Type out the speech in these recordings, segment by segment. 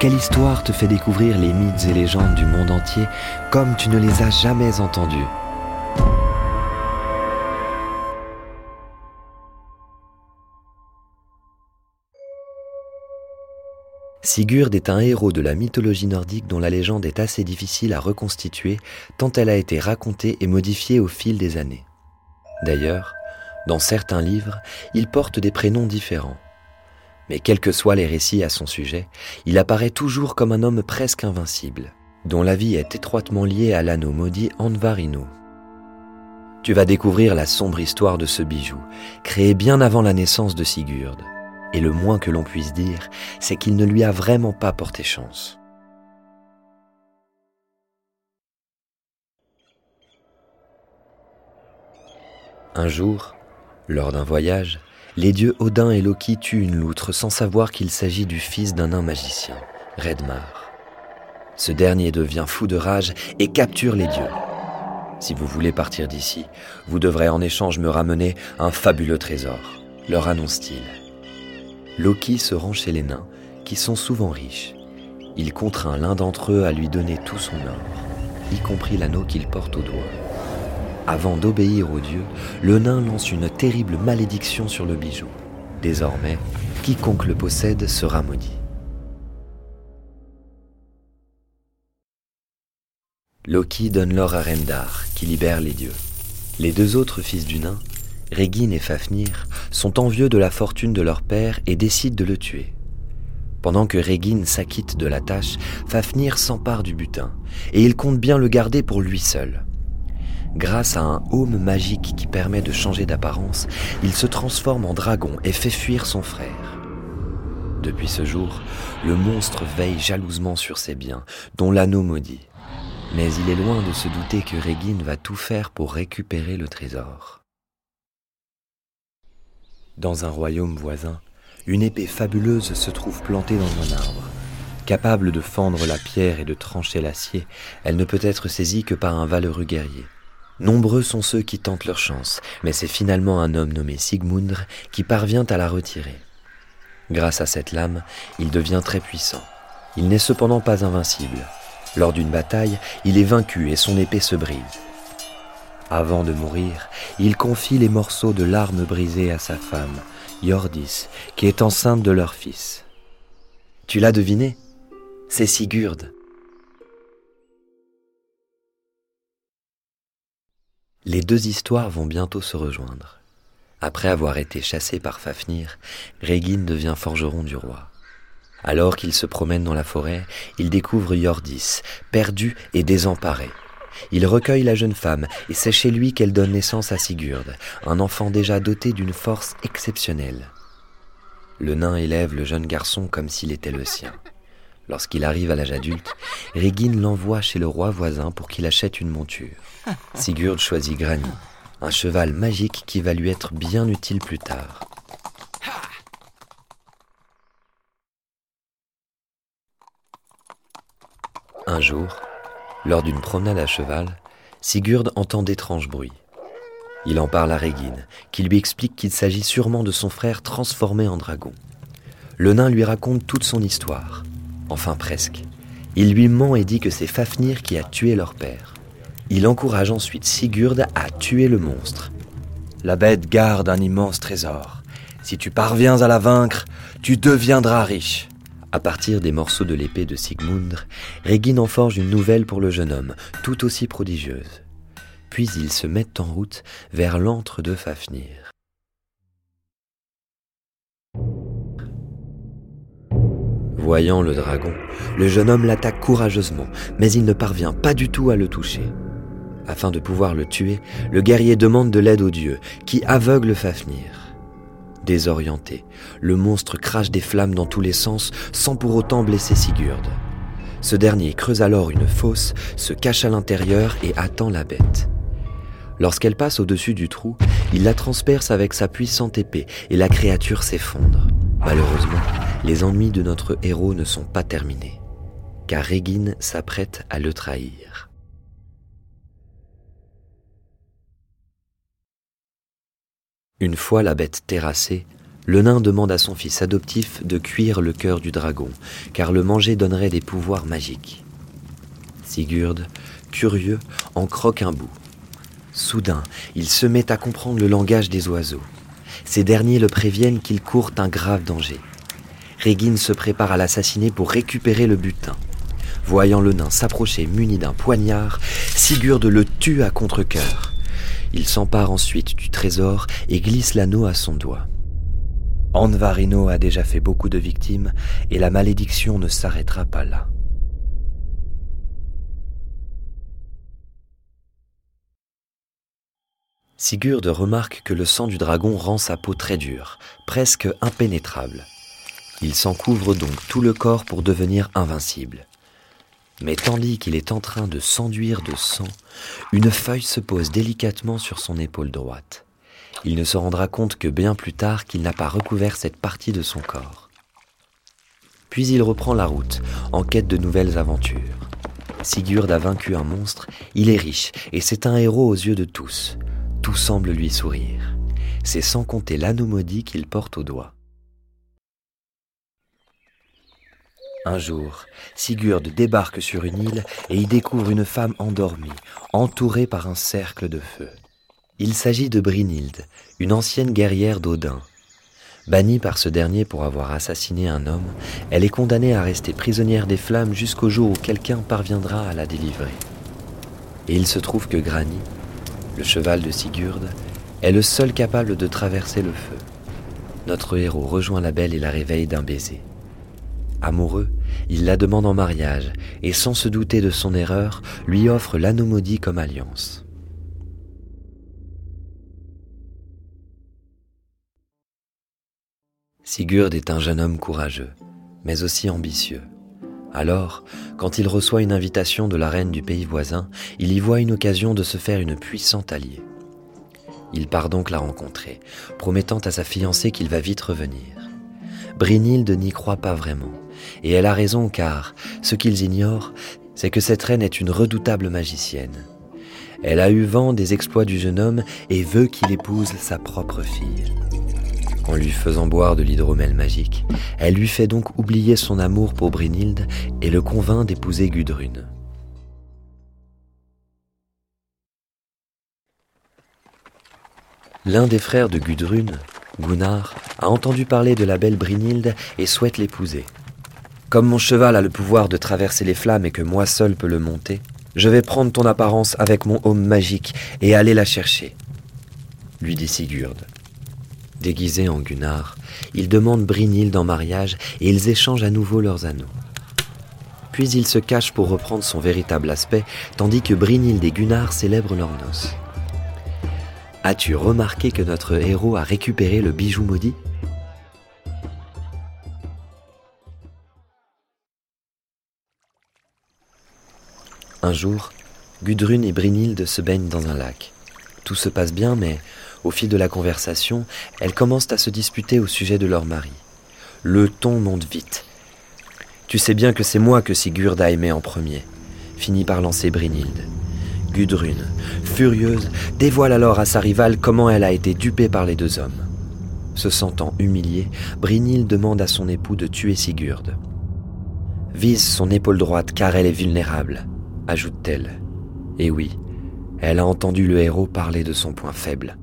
Quelle histoire te fait découvrir les mythes et légendes du monde entier comme tu ne les as jamais entendus Sigurd est un héros de la mythologie nordique dont la légende est assez difficile à reconstituer tant elle a été racontée et modifiée au fil des années. D'ailleurs, dans certains livres, il porte des prénoms différents. Mais quels que soient les récits à son sujet, il apparaît toujours comme un homme presque invincible, dont la vie est étroitement liée à l'anneau maudit Andvarino. Tu vas découvrir la sombre histoire de ce bijou, créé bien avant la naissance de Sigurd. Et le moins que l'on puisse dire, c'est qu'il ne lui a vraiment pas porté chance. Un jour, lors d'un voyage, les dieux Odin et Loki tuent une loutre sans savoir qu'il s'agit du fils d'un nain magicien, Redmar. Ce dernier devient fou de rage et capture les dieux. Si vous voulez partir d'ici, vous devrez en échange me ramener un fabuleux trésor, leur annonce-t-il. Loki se rend chez les nains, qui sont souvent riches. Il contraint l'un d'entre eux à lui donner tout son or, y compris l'anneau qu'il porte au doigt. Avant d'obéir aux dieux, le nain lance une terrible malédiction sur le bijou. Désormais, quiconque le possède sera maudit. Loki donne l'or à Rendar, qui libère les dieux. Les deux autres fils du nain, Régine et Fafnir, sont envieux de la fortune de leur père et décident de le tuer. Pendant que Régine s'acquitte de la tâche, Fafnir s'empare du butin, et il compte bien le garder pour lui seul. Grâce à un haume magique qui permet de changer d'apparence, il se transforme en dragon et fait fuir son frère. Depuis ce jour, le monstre veille jalousement sur ses biens, dont l'anneau maudit. Mais il est loin de se douter que Régine va tout faire pour récupérer le trésor. Dans un royaume voisin, une épée fabuleuse se trouve plantée dans un arbre. Capable de fendre la pierre et de trancher l'acier, elle ne peut être saisie que par un valeureux guerrier. Nombreux sont ceux qui tentent leur chance, mais c'est finalement un homme nommé Sigmundr qui parvient à la retirer. Grâce à cette lame, il devient très puissant. Il n'est cependant pas invincible. Lors d'une bataille, il est vaincu et son épée se brise. Avant de mourir, il confie les morceaux de l'arme brisée à sa femme, Yordis, qui est enceinte de leur fils. Tu l'as deviné? C'est Sigurd. Les deux histoires vont bientôt se rejoindre. Après avoir été chassé par Fafnir, Régine devient forgeron du roi. Alors qu'il se promène dans la forêt, il découvre Yordis, perdu et désemparé. Il recueille la jeune femme et c'est chez lui qu'elle donne naissance à Sigurd, un enfant déjà doté d'une force exceptionnelle. Le nain élève le jeune garçon comme s'il était le sien. Lorsqu'il arrive à l'âge adulte, Régine l'envoie chez le roi voisin pour qu'il achète une monture. Sigurd choisit Grani, un cheval magique qui va lui être bien utile plus tard. Un jour, lors d'une promenade à cheval, Sigurd entend d'étranges bruits. Il en parle à Régine, qui lui explique qu'il s'agit sûrement de son frère transformé en dragon. Le nain lui raconte toute son histoire, enfin presque. Il lui ment et dit que c'est Fafnir qui a tué leur père. Il encourage ensuite Sigurd à tuer le monstre. La bête garde un immense trésor. Si tu parviens à la vaincre, tu deviendras riche. À partir des morceaux de l'épée de Sigmundr, Régine en forge une nouvelle pour le jeune homme, tout aussi prodigieuse. Puis ils se mettent en route vers l'antre de Fafnir. Voyant le dragon, le jeune homme l'attaque courageusement, mais il ne parvient pas du tout à le toucher. Afin de pouvoir le tuer, le guerrier demande de l'aide aux dieux, qui aveuglent Fafnir. Désorienté, le monstre crache des flammes dans tous les sens sans pour autant blesser Sigurd. Ce dernier creuse alors une fosse, se cache à l'intérieur et attend la bête. Lorsqu'elle passe au-dessus du trou, il la transperce avec sa puissante épée et la créature s'effondre. Malheureusement, les ennuis de notre héros ne sont pas terminés, car Régine s'apprête à le trahir. Une fois la bête terrassée, le nain demande à son fils adoptif de cuire le cœur du dragon, car le manger donnerait des pouvoirs magiques. Sigurd, curieux, en croque un bout. Soudain, il se met à comprendre le langage des oiseaux. Ces derniers le préviennent qu'il court un grave danger. Régine se prépare à l'assassiner pour récupérer le butin. Voyant le nain s'approcher muni d'un poignard, Sigurd le tue à contre-coeur. Il s'empare ensuite du trésor et glisse l'anneau à son doigt. Anvarino a déjà fait beaucoup de victimes et la malédiction ne s'arrêtera pas là. Sigurd remarque que le sang du dragon rend sa peau très dure, presque impénétrable. Il s'en couvre donc tout le corps pour devenir invincible. Mais tandis qu'il est en train de s'enduire de sang, une feuille se pose délicatement sur son épaule droite il ne se rendra compte que bien plus tard qu'il n'a pas recouvert cette partie de son corps. Puis il reprend la route, en quête de nouvelles aventures. Sigurd a vaincu un monstre, il est riche, et c'est un héros aux yeux de tous. Tout semble lui sourire. C'est sans compter l'anneau maudit qu'il porte au doigt. Un jour, Sigurd débarque sur une île et y découvre une femme endormie, entourée par un cercle de feu. Il s'agit de Brynhilde, une ancienne guerrière d'Odin. Bannie par ce dernier pour avoir assassiné un homme, elle est condamnée à rester prisonnière des flammes jusqu'au jour où quelqu'un parviendra à la délivrer. Et il se trouve que Grani, le cheval de Sigurd, est le seul capable de traverser le feu. Notre héros rejoint la belle et la réveille d'un baiser. Amoureux, il la demande en mariage et sans se douter de son erreur, lui offre l'anneau maudit comme alliance. Sigurd est un jeune homme courageux, mais aussi ambitieux. Alors, quand il reçoit une invitation de la reine du pays voisin, il y voit une occasion de se faire une puissante alliée. Il part donc la rencontrer, promettant à sa fiancée qu'il va vite revenir. Brynhilde n'y croit pas vraiment, et elle a raison car, ce qu'ils ignorent, c'est que cette reine est une redoutable magicienne. Elle a eu vent des exploits du jeune homme et veut qu'il épouse sa propre fille en lui faisant boire de l'hydromel magique. Elle lui fait donc oublier son amour pour Brynhilde et le convainc d'épouser Gudrun. L'un des frères de Gudrun, Gunnar, a entendu parler de la belle Brynhilde et souhaite l'épouser. Comme mon cheval a le pouvoir de traverser les flammes et que moi seul peux le monter, je vais prendre ton apparence avec mon homme magique et aller la chercher, lui dit Sigurd. Déguisé en Gunnar, ils demandent Brynhild en mariage et ils échangent à nouveau leurs anneaux. Puis il se cache pour reprendre son véritable aspect, tandis que Brynhild et Gunnar célèbrent leurs noces. As-tu remarqué que notre héros a récupéré le bijou maudit? Un jour, Gudrun et Brynhild se baignent dans un lac. Tout se passe bien, mais au fil de la conversation, elles commencent à se disputer au sujet de leur mari. Le ton monte vite. Tu sais bien que c'est moi que Sigurd a aimé en premier, finit par lancer Brynhilde. Gudrun, furieuse, dévoile alors à sa rivale comment elle a été dupée par les deux hommes. Se sentant humiliée, Brynhilde demande à son époux de tuer Sigurd. Vise son épaule droite car elle est vulnérable, ajoute-t-elle. Et oui, elle a entendu le héros parler de son point faible.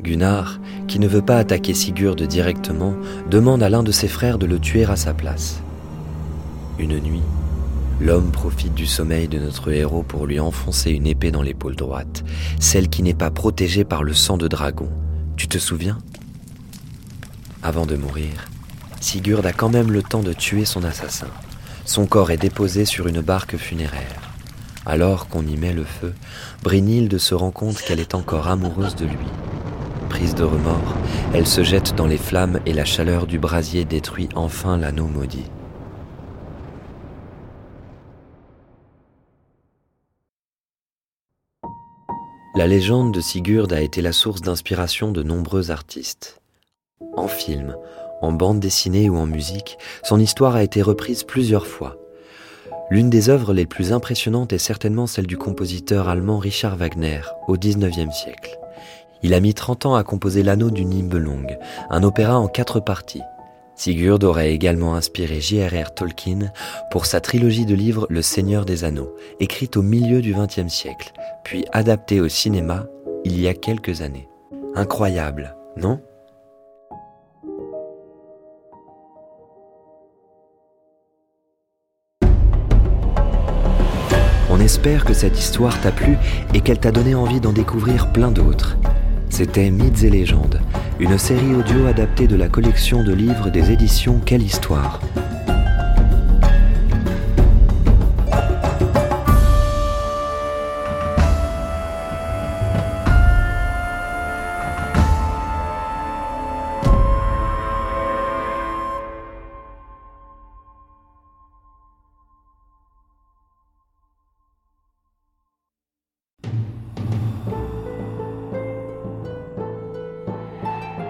Gunnar, qui ne veut pas attaquer Sigurd directement, demande à l'un de ses frères de le tuer à sa place. Une nuit, l'homme profite du sommeil de notre héros pour lui enfoncer une épée dans l'épaule droite, celle qui n'est pas protégée par le sang de dragon. Tu te souviens? Avant de mourir, Sigurd a quand même le temps de tuer son assassin. Son corps est déposé sur une barque funéraire. Alors qu'on y met le feu, Brynhilde se rend compte qu'elle est encore amoureuse de lui. Prise de remords, elle se jette dans les flammes et la chaleur du brasier détruit enfin l'anneau maudit. La légende de Sigurd a été la source d'inspiration de nombreux artistes. En film, en bande dessinée ou en musique, son histoire a été reprise plusieurs fois. L'une des œuvres les plus impressionnantes est certainement celle du compositeur allemand Richard Wagner au XIXe siècle. Il a mis 30 ans à composer l'anneau du Nibelung, un opéra en quatre parties. Sigurd aurait également inspiré J.R.R. Tolkien pour sa trilogie de livres Le Seigneur des Anneaux, écrite au milieu du XXe siècle, puis adaptée au cinéma il y a quelques années. Incroyable, non? On espère que cette histoire t'a plu et qu'elle t'a donné envie d'en découvrir plein d'autres. C'était Mythes et légendes, une série audio adaptée de la collection de livres des éditions Quelle Histoire.